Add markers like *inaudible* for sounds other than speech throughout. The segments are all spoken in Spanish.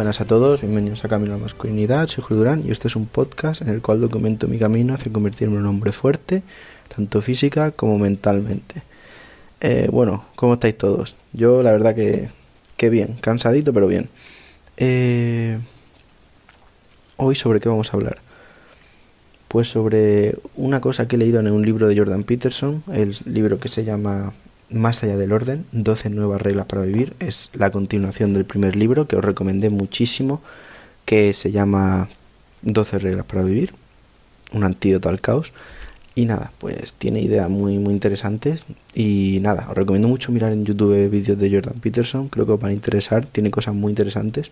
Buenas a todos, bienvenidos a Camino a la Masculinidad, soy Julio Durán y este es un podcast en el cual documento mi camino hacia convertirme en un hombre fuerte, tanto física como mentalmente. Eh, bueno, ¿cómo estáis todos? Yo la verdad que, que bien, cansadito pero bien. Eh, hoy sobre qué vamos a hablar. Pues sobre una cosa que he leído en un libro de Jordan Peterson, el libro que se llama más allá del orden, 12 nuevas reglas para vivir, es la continuación del primer libro que os recomendé muchísimo, que se llama 12 reglas para vivir, un antídoto al caos. Y nada, pues tiene ideas muy muy interesantes y nada, os recomiendo mucho mirar en YouTube vídeos de Jordan Peterson, creo que os van a interesar, tiene cosas muy interesantes.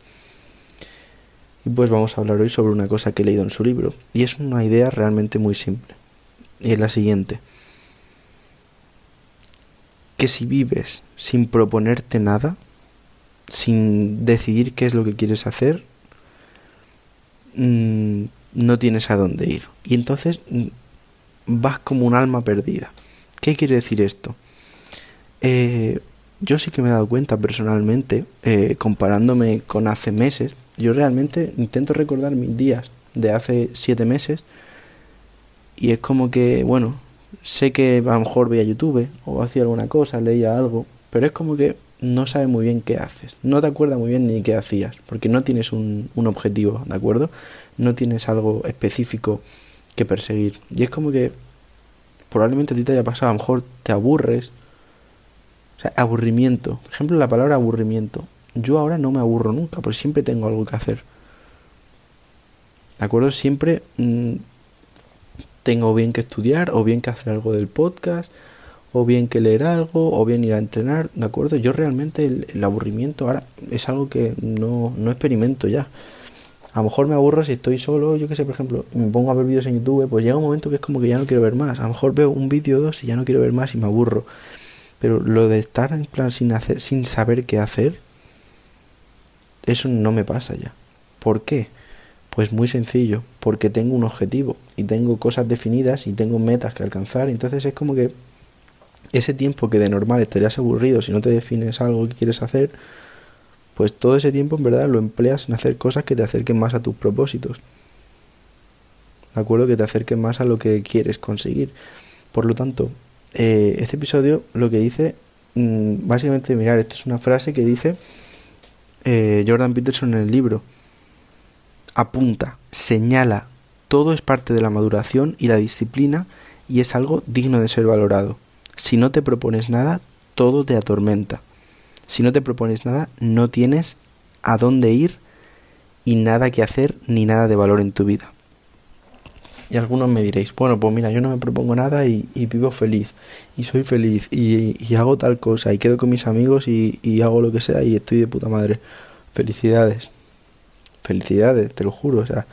Y pues vamos a hablar hoy sobre una cosa que he leído en su libro y es una idea realmente muy simple. Y es la siguiente que si vives sin proponerte nada, sin decidir qué es lo que quieres hacer, mm, no tienes a dónde ir. Y entonces mm, vas como un alma perdida. ¿Qué quiere decir esto? Eh, yo sí que me he dado cuenta personalmente, eh, comparándome con hace meses, yo realmente intento recordar mis días de hace siete meses y es como que, bueno, sé que a lo mejor veía YouTube o hacía alguna cosa, leía algo, pero es como que no sabes muy bien qué haces, no te acuerdas muy bien ni qué hacías, porque no tienes un, un objetivo, ¿de acuerdo? No tienes algo específico que perseguir. Y es como que probablemente a ti te haya pasado, a lo mejor te aburres. O sea, aburrimiento. Por ejemplo, la palabra aburrimiento. Yo ahora no me aburro nunca, porque siempre tengo algo que hacer. ¿De acuerdo? Siempre mmm, tengo bien que estudiar o bien que hacer algo del podcast o bien que leer algo o bien ir a entrenar, ¿de acuerdo? Yo realmente el, aburrimiento ahora es algo que no, no experimento ya. A lo mejor me aburro si estoy solo, yo que sé, por ejemplo, me pongo a ver vídeos en YouTube, pues llega un momento que es como que ya no quiero ver más. A lo mejor veo un vídeo o dos y ya no quiero ver más y me aburro. Pero lo de estar en plan sin hacer, sin saber qué hacer, eso no me pasa ya. ¿Por qué? Pues muy sencillo, porque tengo un objetivo y tengo cosas definidas y tengo metas que alcanzar. Entonces es como que ese tiempo que de normal estarías aburrido si no te defines algo que quieres hacer, pues todo ese tiempo en verdad lo empleas en hacer cosas que te acerquen más a tus propósitos. ¿De acuerdo? Que te acerquen más a lo que quieres conseguir. Por lo tanto, eh, este episodio lo que dice, mmm, básicamente, mirar, esto es una frase que dice eh, Jordan Peterson en el libro apunta, señala, todo es parte de la maduración y la disciplina y es algo digno de ser valorado. Si no te propones nada, todo te atormenta. Si no te propones nada, no tienes a dónde ir y nada que hacer ni nada de valor en tu vida. Y algunos me diréis, bueno, pues mira, yo no me propongo nada y, vivo feliz, y soy feliz, y, y, hago tal cosa, y quedo con mis amigos y, y hago lo que sea y estoy de puta madre. Felicidades felicidades, te lo juro, o sea,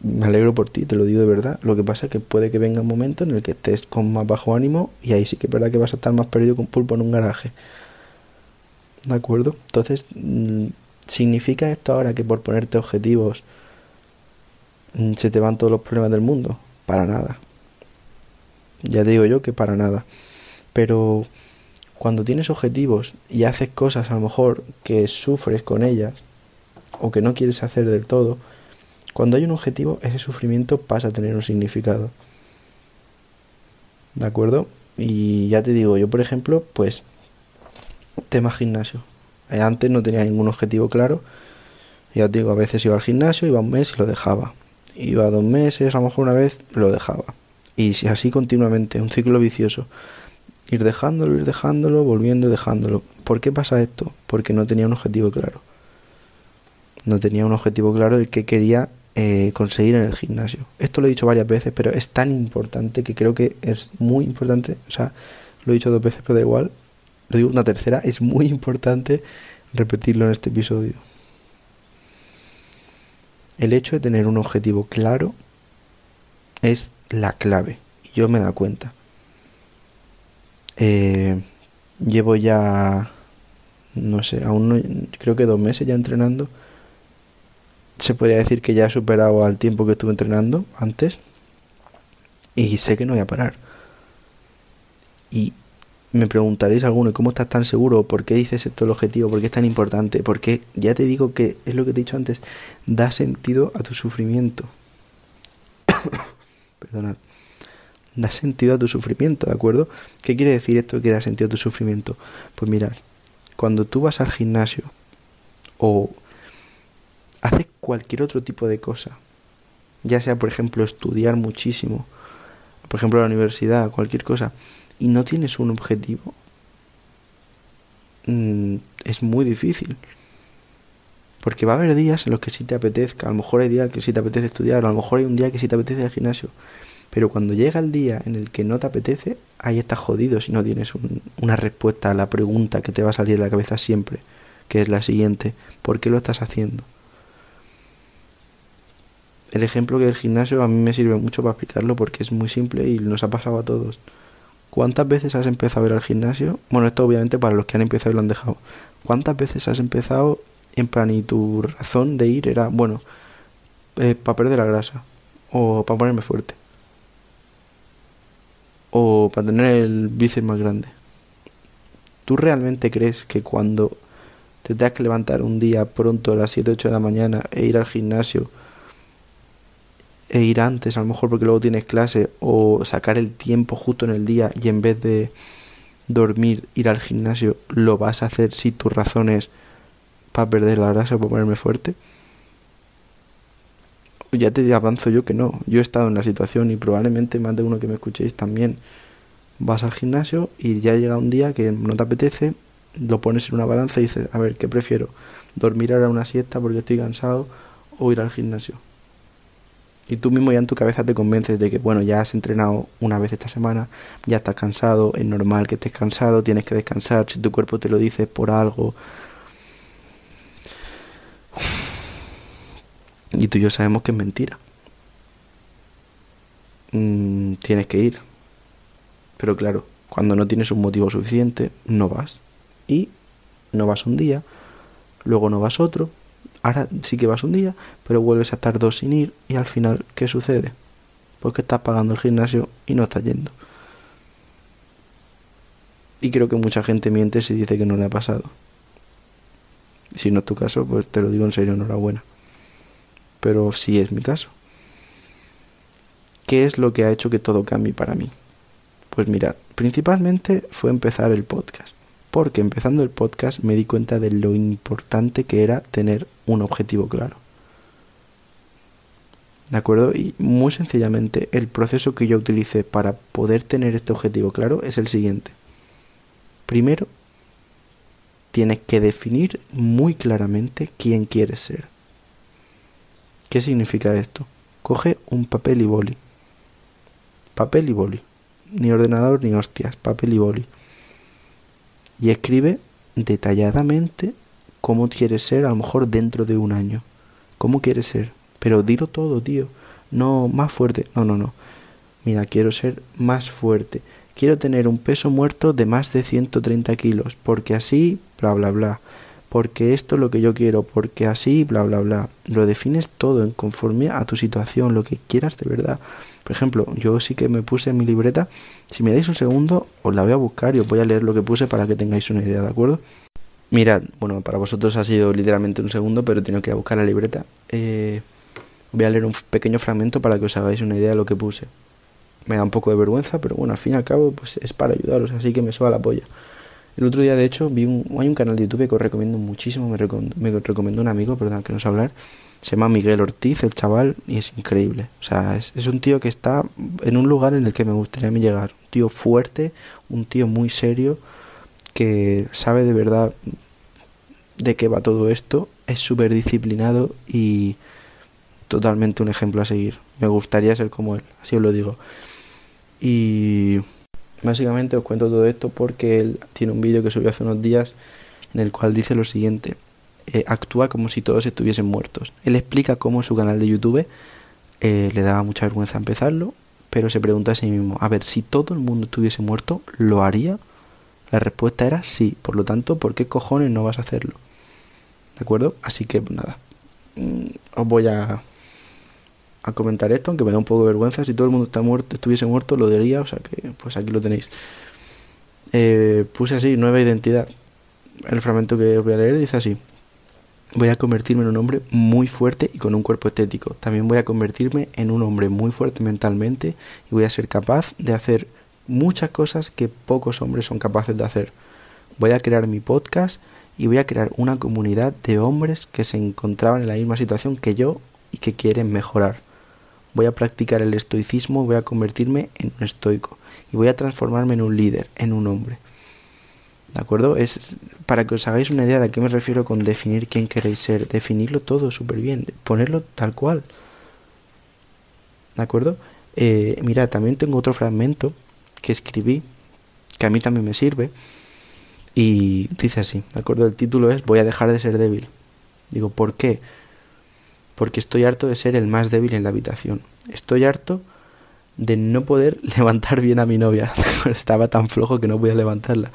me alegro por ti, te lo digo de verdad. Lo que pasa es que puede que venga un momento en el que estés con más bajo ánimo y ahí sí que es verdad que vas a estar más perdido con pulpo en un garaje. ¿De acuerdo? Entonces, mm, ¿significa esto ahora que por ponerte objetivos mm, se te van todos los problemas del mundo? Para nada. Ya te digo yo que para nada. Pero cuando tienes objetivos y haces cosas a lo mejor que sufres con ellas, o que no quieres hacer del todo, cuando hay un objetivo, ese sufrimiento pasa a tener un significado. ¿De acuerdo? Y ya te digo, yo por ejemplo, pues, tema gimnasio. Eh, antes no tenía ningún objetivo claro. Ya te digo, a veces iba al gimnasio, iba un mes y lo dejaba. Iba dos meses, a lo mejor una vez, lo dejaba. Y así continuamente, un ciclo vicioso. Ir dejándolo, ir dejándolo, volviendo dejándolo. ¿Por qué pasa esto? Porque no tenía un objetivo claro no tenía un objetivo claro de qué quería eh, conseguir en el gimnasio. Esto lo he dicho varias veces, pero es tan importante que creo que es muy importante, o sea, lo he dicho dos veces, pero da igual, lo digo una tercera, es muy importante repetirlo en este episodio. El hecho de tener un objetivo claro es la clave, y yo me da cuenta. Eh, llevo ya, no sé, aún no, creo que dos meses ya entrenando se podría decir que ya he superado al tiempo que estuve entrenando antes y sé que no voy a parar. Y me preguntaréis alguno, ¿cómo estás tan seguro? ¿Por qué dices esto el objetivo? ¿Por qué es tan importante? Porque ya te digo que es lo que te he dicho antes, da sentido a tu sufrimiento. *coughs* Perdonad. Da sentido a tu sufrimiento, ¿de acuerdo? ¿Qué quiere decir esto que da sentido a tu sufrimiento? Pues mirad, cuando tú vas al gimnasio o haces cualquier otro tipo de cosa, ya sea por ejemplo estudiar muchísimo, por ejemplo la universidad, cualquier cosa, y no tienes un objetivo, mm, es muy difícil. Porque va a haber días en los que sí te apetezca, a lo mejor hay días que sí te apetece estudiar, a lo mejor hay un día que sí te apetece ir al gimnasio. Pero cuando llega el día en el que no te apetece, ahí estás jodido si no tienes una respuesta a la pregunta que te va a salir de la cabeza siempre, que es la siguiente, ¿por qué lo estás haciendo? El ejemplo que el gimnasio a mí me sirve mucho para explicarlo porque es muy simple y nos ha pasado a todos. ¿Cuántas veces has empezado a ir al gimnasio? Bueno, esto obviamente para los que han empezado y lo han dejado. ¿Cuántas veces has empezado en plan y tu razón de ir era, bueno, eh, para perder la grasa o para ponerme fuerte o para tener el bíceps más grande? ¿Tú realmente crees que cuando te tengas que levantar un día pronto a las 7, 8 de la mañana e ir al gimnasio e ir antes, a lo mejor porque luego tienes clase, o sacar el tiempo justo en el día y en vez de dormir, ir al gimnasio, lo vas a hacer si tu razón es para perder la grasa o para ponerme fuerte. Ya te avanzo yo que no. Yo he estado en la situación y probablemente más de uno que me escuchéis también. Vas al gimnasio y ya llega un día que no te apetece, lo pones en una balanza y dices, a ver, ¿qué prefiero? ¿Dormir ahora una siesta porque estoy cansado o ir al gimnasio? Y tú mismo ya en tu cabeza te convences de que, bueno, ya has entrenado una vez esta semana, ya estás cansado, es normal que estés cansado, tienes que descansar, si tu cuerpo te lo dice por algo. Y tú y yo sabemos que es mentira. Mm, tienes que ir. Pero claro, cuando no tienes un motivo suficiente, no vas. Y no vas un día, luego no vas otro, Ahora sí que vas un día, pero vuelves a estar dos sin ir y al final, ¿qué sucede? Porque estás pagando el gimnasio y no estás yendo. Y creo que mucha gente miente si dice que no le ha pasado. Si no es tu caso, pues te lo digo en serio, enhorabuena. Pero sí es mi caso. ¿Qué es lo que ha hecho que todo cambie para mí? Pues mirad, principalmente fue empezar el podcast porque empezando el podcast me di cuenta de lo importante que era tener un objetivo claro. ¿De acuerdo? Y muy sencillamente el proceso que yo utilicé para poder tener este objetivo claro es el siguiente. Primero, tienes que definir muy claramente quién quieres ser. ¿Qué significa esto? Coge un papel y boli. Papel y boli. Ni ordenador ni hostias, papel y boli y escribe detalladamente cómo quieres ser a lo mejor dentro de un año. ¿Cómo quieres ser? Pero dilo todo, tío. No más fuerte. No, no, no. Mira, quiero ser más fuerte. Quiero tener un peso muerto de más de 130 kilos. Porque así, bla, bla, bla porque esto es lo que yo quiero, porque así, bla, bla, bla. Lo defines todo en conforme a tu situación, lo que quieras de verdad. Por ejemplo, yo sí que me puse en mi libreta, si me dais un segundo, os la voy a buscar y os voy a leer lo que puse para que tengáis una idea, ¿de acuerdo? Mirad, bueno, para vosotros ha sido literalmente un segundo, pero tengo que ir a buscar la libreta. Eh, voy a leer un pequeño fragmento para que os hagáis una idea de lo que puse. Me da un poco de vergüenza, pero bueno, al fin y al cabo, pues es para ayudaros, así que me suba la polla. El otro día, de hecho, vi un, hay un canal de YouTube que os recomiendo muchísimo, me, recomendó un amigo, perdón, que no sé hablar, se llama Miguel Ortiz, el chaval, y es increíble. O sea, es, es, un tío que está en un lugar en el que me gustaría llegar. Un tío fuerte, un tío muy serio, que sabe de verdad de qué va todo esto, es súper disciplinado y totalmente un ejemplo a seguir. Me gustaría ser como él, así os lo digo. Y Básicamente os cuento todo esto porque él tiene un vídeo que subió hace unos días en el cual dice lo siguiente. Eh, actúa como si todos estuviesen muertos. Él explica cómo su canal de YouTube eh, le daba mucha vergüenza empezarlo, pero se pregunta a sí mismo, a ver, si todo el mundo estuviese muerto, ¿lo haría? La respuesta era sí, por lo tanto, ¿por qué cojones no vas a hacerlo? ¿De acuerdo? Así que nada, mm, os voy a a comentar esto, aunque me da un poco de vergüenza. Si todo el mundo está muerto, estuviese muerto, lo diría, o sea que pues aquí lo tenéis. Eh, puse así, nueva identidad. El fragmento que os voy a leer dice así. Voy a convertirme en un hombre muy fuerte y con un cuerpo estético. También voy a convertirme en un hombre muy fuerte mentalmente y voy a ser capaz de hacer muchas cosas que pocos hombres son capaces de hacer. Voy a crear mi podcast y voy a crear una comunidad de hombres que se encontraban en la misma situación que yo y que quieren mejorar. Voy a practicar el estoicismo, voy a convertirme en un estoico y voy a transformarme en un líder, en un hombre. ¿De acuerdo? Es para que os hagáis una idea de a qué me refiero con definir quién queréis ser. Definirlo todo súper bien, ponerlo tal cual. ¿De acuerdo? Eh, mira, también tengo otro fragmento que escribí, que a mí también me sirve, y dice así, ¿de acuerdo? El título es Voy a dejar de ser débil. Digo, ¿por qué? Porque estoy harto de ser el más débil en la habitación. Estoy harto de no poder *laughs* levantar bien a mi novia. *laughs* Estaba tan flojo que no podía levantarla.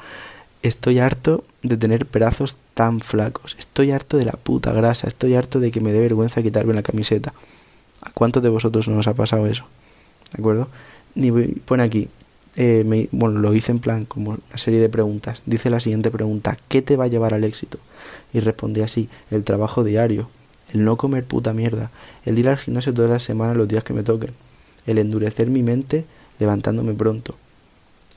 Estoy harto de tener brazos tan flacos. Estoy harto de la puta grasa. Estoy harto de que me dé vergüenza quitarme la camiseta. ¿A cuántos de vosotros no os ha pasado eso? ¿De acuerdo? Y pone aquí, eh, me, bueno, lo hice en plan como una serie de preguntas. Dice la siguiente pregunta, ¿qué te va a llevar al éxito? Y respondí así, el trabajo diario, el no comer puta mierda, el ir al gimnasio todas las semanas los días que me toquen, el endurecer mi mente levantándome pronto,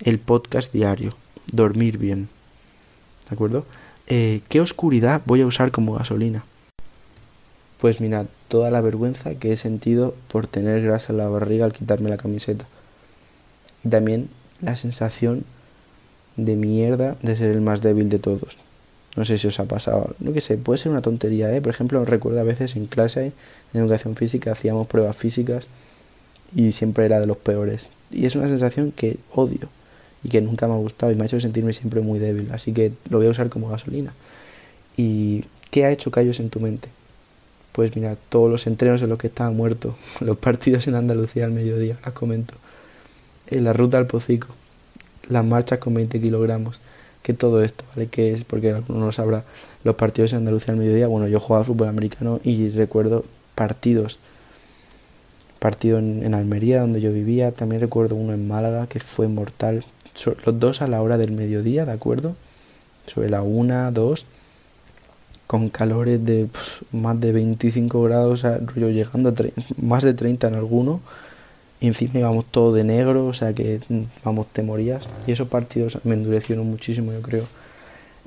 el podcast diario, dormir bien. ¿De acuerdo? Eh, ¿Qué oscuridad voy a usar como gasolina? Pues mira, toda la vergüenza que he sentido por tener grasa en la barriga al quitarme la camiseta y también la sensación de mierda de ser el más débil de todos. No sé si os ha pasado, no que sé, puede ser una tontería, ¿eh? Por ejemplo, recuerdo a veces en clase, en educación física, hacíamos pruebas físicas y siempre era de los peores. Y es una sensación que odio y que nunca me ha gustado y me ha hecho sentirme siempre muy débil. Así que lo voy a usar como gasolina. ¿Y qué ha hecho Callos en tu mente? Pues mira, todos los entrenos en los que estaba muerto, *laughs* los partidos en Andalucía al mediodía, las comento en la ruta al Pocico, las marchas con 20 kilogramos, que todo esto, ¿vale? Que es, porque alguno no lo sabrá, los partidos en Andalucía al mediodía, bueno, yo jugaba fútbol americano y recuerdo partidos, partido en, Almería, donde yo vivía, también recuerdo uno en Málaga, que fue mortal, los dos a la hora del mediodía, ¿de acuerdo? Sobre la una, dos, con calores de más de 25 grados, rollo llegando a más de 30 en alguno, y encima íbamos todo de negro, o sea que mm, vamos, te morías. Y esos partidos me endurecieron muchísimo, yo creo.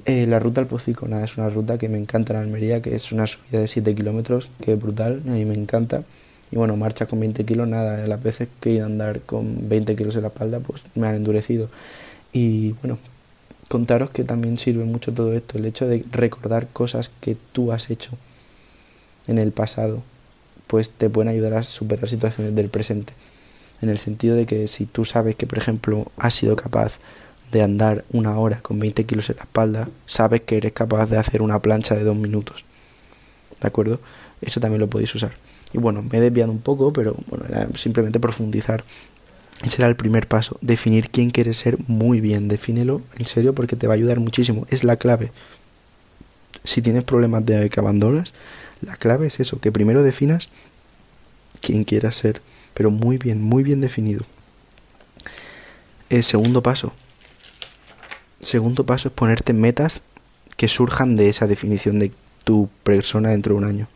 Eh, la ruta al Pocico, nada, es una ruta que me encanta en Almería, que es una subida de 7 kilómetros, que es brutal, a mí me encanta. Y bueno, marcha con 20 kilos, nada, las veces que he ido a andar con 20 kilos en la espalda, pues me han endurecido. Y bueno, contaros que también sirve mucho todo esto, el hecho de recordar cosas que tú has hecho en el pasado, pues te pueden ayudar a superar situaciones del presente en el sentido de que si tú sabes que, por ejemplo, has sido capaz de andar una hora con 20 kilos en la espalda, sabes que eres capaz de hacer una plancha de dos minutos. ¿De acuerdo? Eso también lo podéis usar. Y bueno, me he desviado un poco, pero bueno, simplemente profundizar. Ese era el primer paso, definir quién quieres ser muy bien. Defínelo en serio porque te va a ayudar muchísimo. Es la clave. Si tienes problemas de que abandonas, la clave es eso, que primero definas quién quieras ser pero muy bien, muy bien definido. El segundo paso. Segundo paso es ponerte metas que surjan de esa definición de tu persona dentro de un año.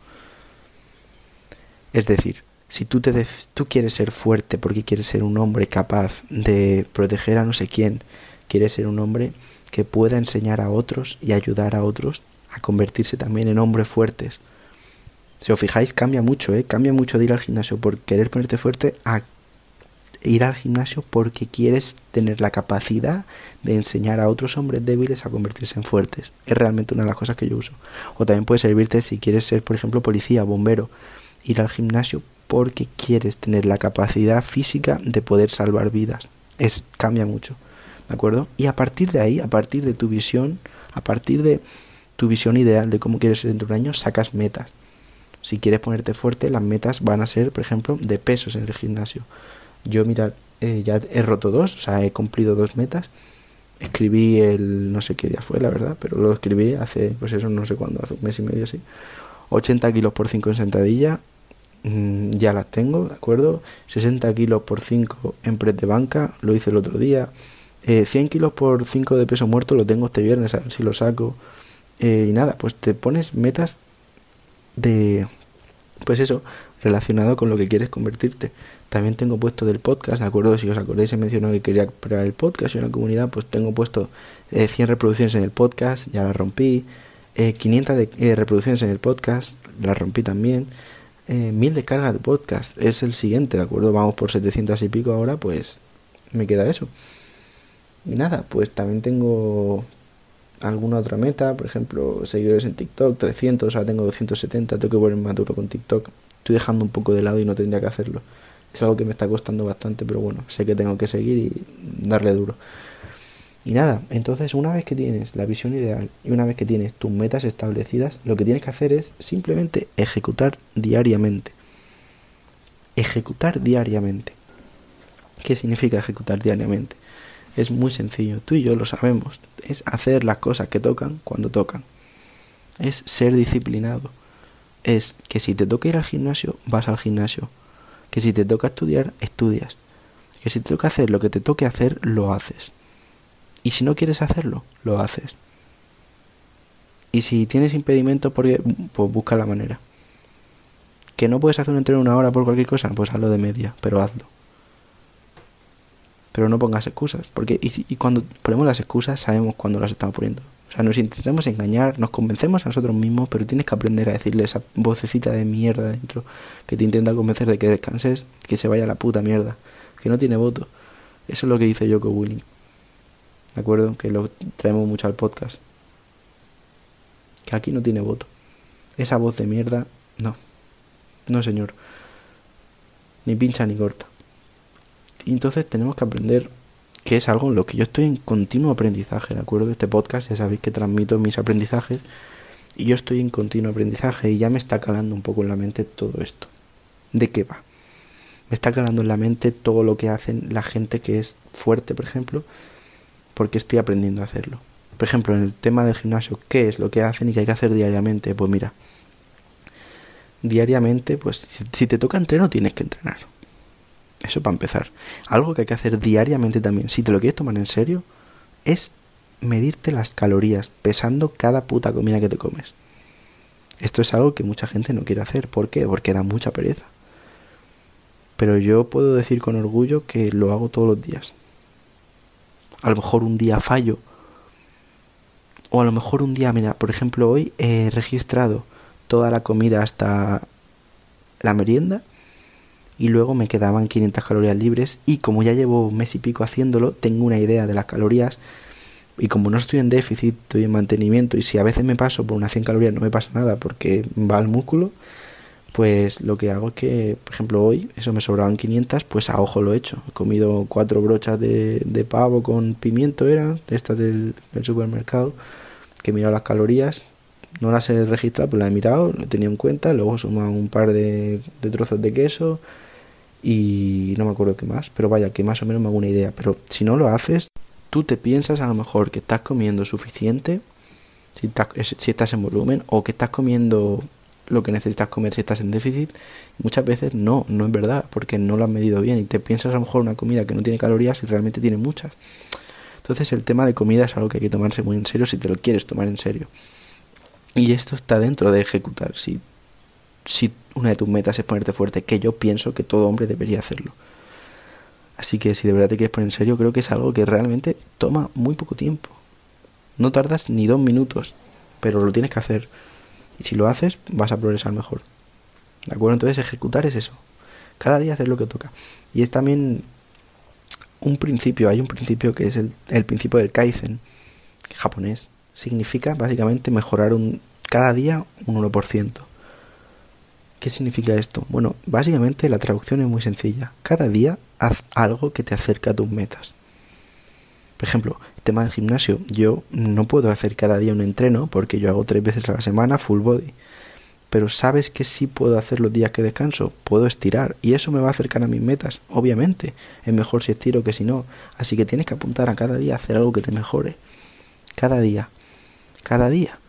Es decir, si tú, te tú quieres ser fuerte porque quieres ser un hombre capaz de proteger a no sé quién, quieres ser un hombre que pueda enseñar a otros y ayudar a otros a convertirse también en hombres fuertes, si os fijáis, cambia mucho, ¿eh? Cambia mucho de ir al gimnasio por querer ponerte fuerte a ir al gimnasio porque quieres tener la capacidad de enseñar a otros hombres débiles a convertirse en fuertes. Es realmente una de las cosas que yo uso. O también puede servirte si quieres ser, por ejemplo, policía, bombero. Ir al gimnasio porque quieres tener la capacidad física de poder salvar vidas. Es, cambia mucho. ¿De acuerdo? Y a partir de ahí, a partir de tu visión, a partir de tu visión ideal de cómo quieres ser dentro de un año, sacas metas. Si quieres ponerte fuerte, las metas van a ser, por ejemplo, de pesos en el gimnasio. Yo, mira, eh, ya he roto dos, o sea, he cumplido dos metas. Escribí el, no sé qué día fue, la verdad, pero lo escribí hace, pues eso, no sé cuándo, hace un mes y medio así. 80 kilos por 5 en sentadilla, mm, ya las tengo, ¿de acuerdo? 60 kilos por 5 en press de banca, lo hice el otro día. Eh, 100 kilos por 5 de peso muerto lo tengo este viernes, a ver si lo saco. Eh, y nada, pues te pones metas de, pues eso, relacionado con lo que quieres convertirte. También tengo puesto del podcast, ¿de acuerdo? Si os acordáis, he mencionado que quería crear el podcast y una comunidad, pues tengo puesto 100 eh, reproducciones en el podcast, ya la rompí. 500 eh, de, reproducciones en el podcast, la rompí también. Eh, 1000 descargas de podcast es el siguiente, ¿de acuerdo? Vamos por 700 y pico ahora, pues me queda eso. Y nada, pues también tengo alguna otra meta, por ejemplo, seguidores en TikTok, 300, ahora tengo 270, tengo que ponerme a tope con TikTok. Estoy dejando un poco de lado y no tendría que hacerlo. Es algo que me está costando bastante, pero bueno, sé que tengo que seguir y darle duro. Y nada, entonces una vez que tienes la visión ideal y una vez que tienes tus metas establecidas, lo que tienes que hacer es simplemente ejecutar diariamente. Ejecutar diariamente. ¿Qué significa ejecutar diariamente? Es muy sencillo, tú y yo lo sabemos. Es hacer las cosas que tocan cuando tocan. Es ser disciplinado. Es que si te toca ir al gimnasio, vas al gimnasio. Que si te toca estudiar, estudias. Que si te toca hacer lo que te toque hacer, lo haces. Y si no quieres hacerlo, lo haces. Y si tienes impedimento, pues busca la manera. Que no puedes hacer un entreno una hora por cualquier cosa, pues hazlo de media, pero hazlo. Pero no pongas excusas, porque y, cuando ponemos las excusas sabemos cuándo las estamos poniendo. O sea, nos intentamos engañar, nos convencemos a nosotros mismos, pero tienes que aprender a decirle esa vocecita de mierda dentro que te intenta convencer de que descanses, que se vaya a la puta mierda, que no tiene voto. Eso es lo que dice Joko Willing. ¿De acuerdo? Que lo traemos mucho al podcast. Que aquí no tiene voto. Esa voz de mierda, no. No, señor. Ni pincha ni corta. Y entonces tenemos que aprender que es algo en lo que yo estoy en continuo aprendizaje, ¿de acuerdo? Este podcast ya sabéis que transmito mis aprendizajes y yo estoy en continuo aprendizaje y ya me está calando un poco en la mente todo esto. ¿De qué va? Me está calando en la mente todo lo que hacen la gente que es fuerte, por ejemplo, porque estoy aprendiendo a hacerlo. Por ejemplo, en el tema del gimnasio, ¿qué es lo que hacen y qué hay que hacer diariamente? Pues mira, diariamente, pues si te toca entreno tienes que entrenar. Eso para empezar. Algo que hay que hacer diariamente también, si te lo quieres tomar en serio, es medirte las calorías, pesando cada puta comida que te comes. Esto es algo que mucha gente no quiere hacer. ¿Por qué? Porque da mucha pereza. Pero yo puedo decir con orgullo que lo hago todos los días. A lo mejor un día fallo. O a lo mejor un día, mira, por ejemplo, hoy he registrado toda la comida hasta la merienda y luego me quedaban 500 calorías libres y como ya llevo un mes y pico haciéndolo, tengo una idea de las calorías y como no estoy en déficit, estoy en mantenimiento y si a veces me paso por unas 100 calorías no me pasa nada porque va al músculo, pues lo que hago es que, por ejemplo, hoy, eso me sobraban 500, pues a ojo lo he hecho. He comido cuatro brochas de, de pavo con pimiento, eran, estas del, supermercado, que he mirado las calorías, no las he registrado, pero las he mirado, lo he tenido en cuenta, luego he sumado un par de, trozos de queso, y no me acuerdo qué más, pero vaya, que más o menos me hago una idea. Pero si no lo haces, tú te piensas a lo mejor que estás comiendo suficiente, si estás, si estás en volumen, o que estás comiendo lo que necesitas comer si estás en déficit. Muchas veces no, no es verdad, porque no lo has medido bien y te piensas a lo mejor una comida que no tiene calorías y realmente tiene muchas. Entonces el tema de comida es algo que hay que tomarse muy en serio si te lo quieres tomar en serio. Y esto está dentro de ejecutar. Si si una de tus metas es ponerte fuerte, que yo pienso que todo hombre debería hacerlo. Así que si de verdad te quieres poner en serio, creo que es algo que realmente toma muy poco tiempo. No tardas ni dos minutos, pero lo tienes que hacer. Y si lo haces, vas a progresar mejor. ¿De acuerdo? Entonces ejecutar es eso. Cada día hacer lo que toca. Y es también un principio, hay un principio que es el, el principio del Kaizen, japonés. Significa básicamente mejorar un, cada día un 1%. ¿Qué significa esto? Bueno, básicamente la traducción es muy sencilla. Cada día haz algo que te acerque a tus metas. Por ejemplo, el tema del gimnasio. Yo no puedo hacer cada día un entreno porque yo hago tres veces a la semana full body. Pero sabes que sí puedo hacer los días que descanso. Puedo estirar y eso me va a acercar a mis metas. Obviamente, es mejor si estiro que si no. Así que tienes que apuntar a cada día a hacer algo que te mejore. Cada día. Cada día.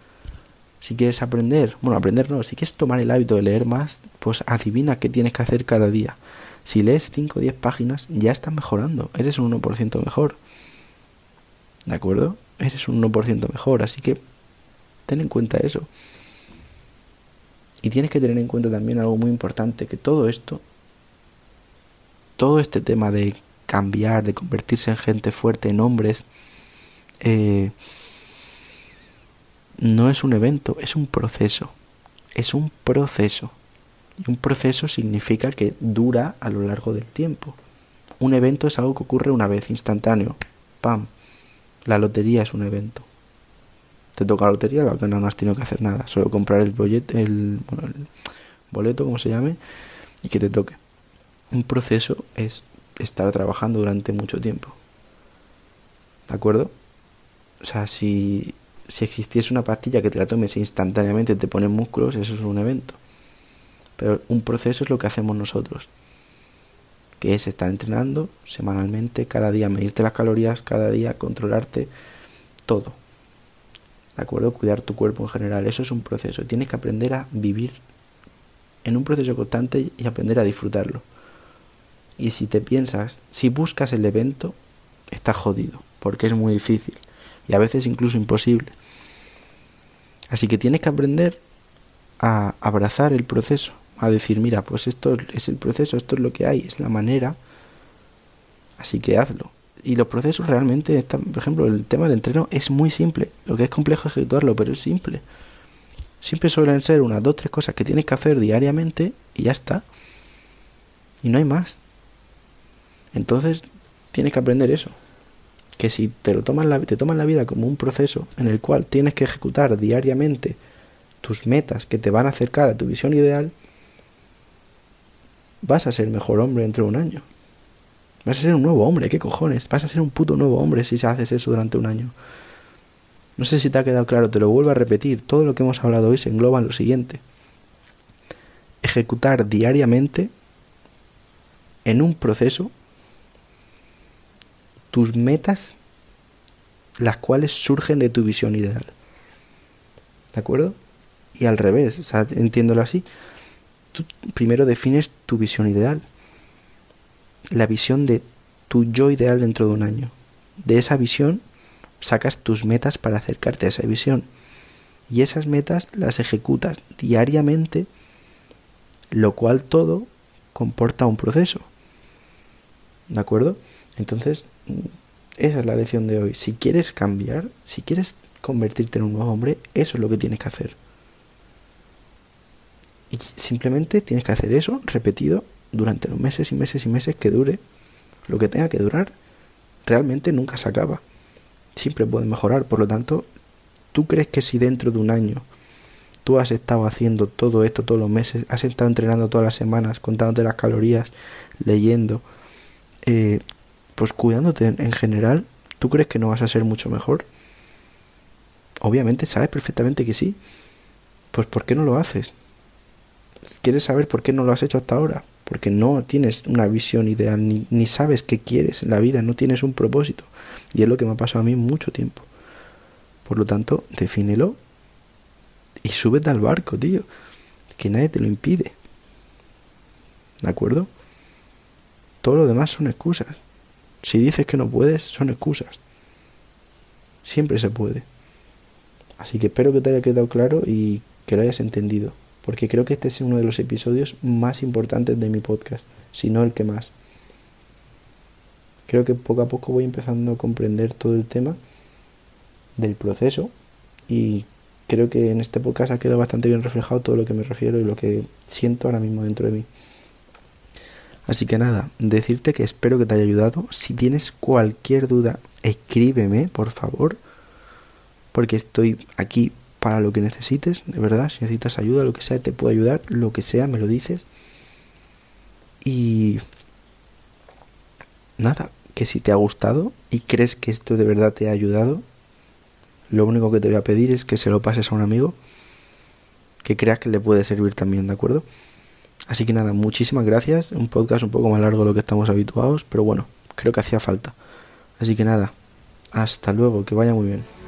Si quieres aprender, bueno, aprender no, si quieres tomar el hábito de leer más, pues adivina qué tienes que hacer cada día. Si lees 5 o 10 páginas, ya estás mejorando, eres un 1% mejor. ¿De acuerdo? Eres un 1% mejor, así que ten en cuenta eso. Y tienes que tener en cuenta también algo muy importante, que todo esto, todo este tema de cambiar, de convertirse en gente fuerte, en hombres, eh, no es un evento, es un proceso. Es un proceso. Y un proceso significa que dura a lo largo del tiempo. Un evento es algo que ocurre una vez, instantáneo. ¡Pam! La lotería es un evento te toca la lotería, que no has tenido que hacer nada, solo comprar el, boleto, el, el boleto, como se llame, y que te toque. Un proceso es estar trabajando durante mucho tiempo. ¿De acuerdo? O sea, si, si existiese una pastilla que te la tomes instantáneamente te pone músculos, eso es un evento. Pero un proceso es lo que hacemos nosotros, que es estar entrenando semanalmente, cada día medirte las calorías, cada día controlarte todo ¿De acuerdo? Cuidar tu cuerpo en general. Eso es un proceso. Tienes que aprender a vivir en un proceso constante y aprender a disfrutarlo. Y si te piensas, si buscas el evento, estás jodido, porque es muy difícil y a veces incluso imposible. Así que tienes que aprender a abrazar el proceso, a decir, mira, pues esto es el proceso, esto es lo que hay, es la manera, así que hazlo. Y los procesos realmente, están, por ejemplo, el tema del entreno es muy simple. Lo que es complejo es ejecutarlo, pero es simple. Siempre suelen ser unas dos, tres cosas que tienes que hacer diariamente y ya está. Y no hay más. Entonces, tienes que aprender eso. Que si te lo tomas la, te tomas la vida como un proceso en el cual tienes que ejecutar diariamente tus metas que te van a acercar a tu visión ideal, vas a ser mejor hombre dentro de un año. Vas a ser un nuevo hombre, ¿qué cojones? Vas a ser un puto nuevo hombre si haces eso durante un año. No sé si te ha quedado claro, te lo vuelvo a repetir. Todo lo que hemos hablado hoy se engloba en lo siguiente. Ejecutar diariamente en un proceso tus metas, las cuales surgen de tu visión ideal. ¿De acuerdo? Y al revés, o entiéndolo así. Tú primero defines tu visión ideal la visión de tu yo ideal dentro de un año. De esa visión sacas tus metas para acercarte a esa visión. Y esas metas las ejecutas diariamente, lo cual todo comporta un proceso. ¿De acuerdo? Entonces, esa es la lección de hoy. Si quieres cambiar, si quieres convertirte en un nuevo hombre, eso es lo que tienes que hacer. Y simplemente tienes que hacer eso repetido durante los meses y meses y meses que dure lo que tenga que durar, realmente nunca se acaba. Siempre puede mejorar. Por lo tanto, ¿tú crees que si dentro de un año tú has estado haciendo todo esto todos los meses, has estado entrenando todas las semanas, contándote las calorías, leyendo, eh, pues cuidándote en, en general, ¿tú crees que no vas a ser mucho mejor? Obviamente sabes perfectamente que sí. Pues ¿por qué no lo haces? ¿Quieres saber por qué no lo has hecho hasta ahora? porque no tienes una visión ideal, ni, sabes qué quieres en la vida, no tienes un propósito. Y es lo que me ha pasado a mí mucho tiempo. Por lo tanto, defínelo y súbete al barco, tío. Que nadie te lo impide. ¿De acuerdo? Todo lo demás son excusas. Si dices que no puedes, son excusas. Siempre se puede. Así que espero que te haya quedado claro y que lo hayas entendido porque creo que este es uno de los episodios más importantes de mi podcast, si no el que más. Creo que poco a poco voy empezando a comprender todo el tema del proceso y creo que en este podcast ha quedado bastante bien reflejado todo lo que me refiero y lo que siento ahora mismo dentro de mí. Así que nada, decirte que espero que te haya ayudado. Si tienes cualquier duda, escríbeme, por favor, porque estoy aquí para lo que necesites, de verdad, si necesitas ayuda, lo que sea, te puedo ayudar, lo que sea, me lo dices. Y nada, que si te ha gustado y crees que esto de verdad te ha ayudado, lo único que te voy a pedir es que se lo pases a un amigo que creas que le puede servir también, ¿de acuerdo? Así que nada, muchísimas gracias. Un podcast un poco más largo de lo que estamos habituados, pero bueno, creo que hacía falta. Así que nada, hasta luego, que vaya muy bien.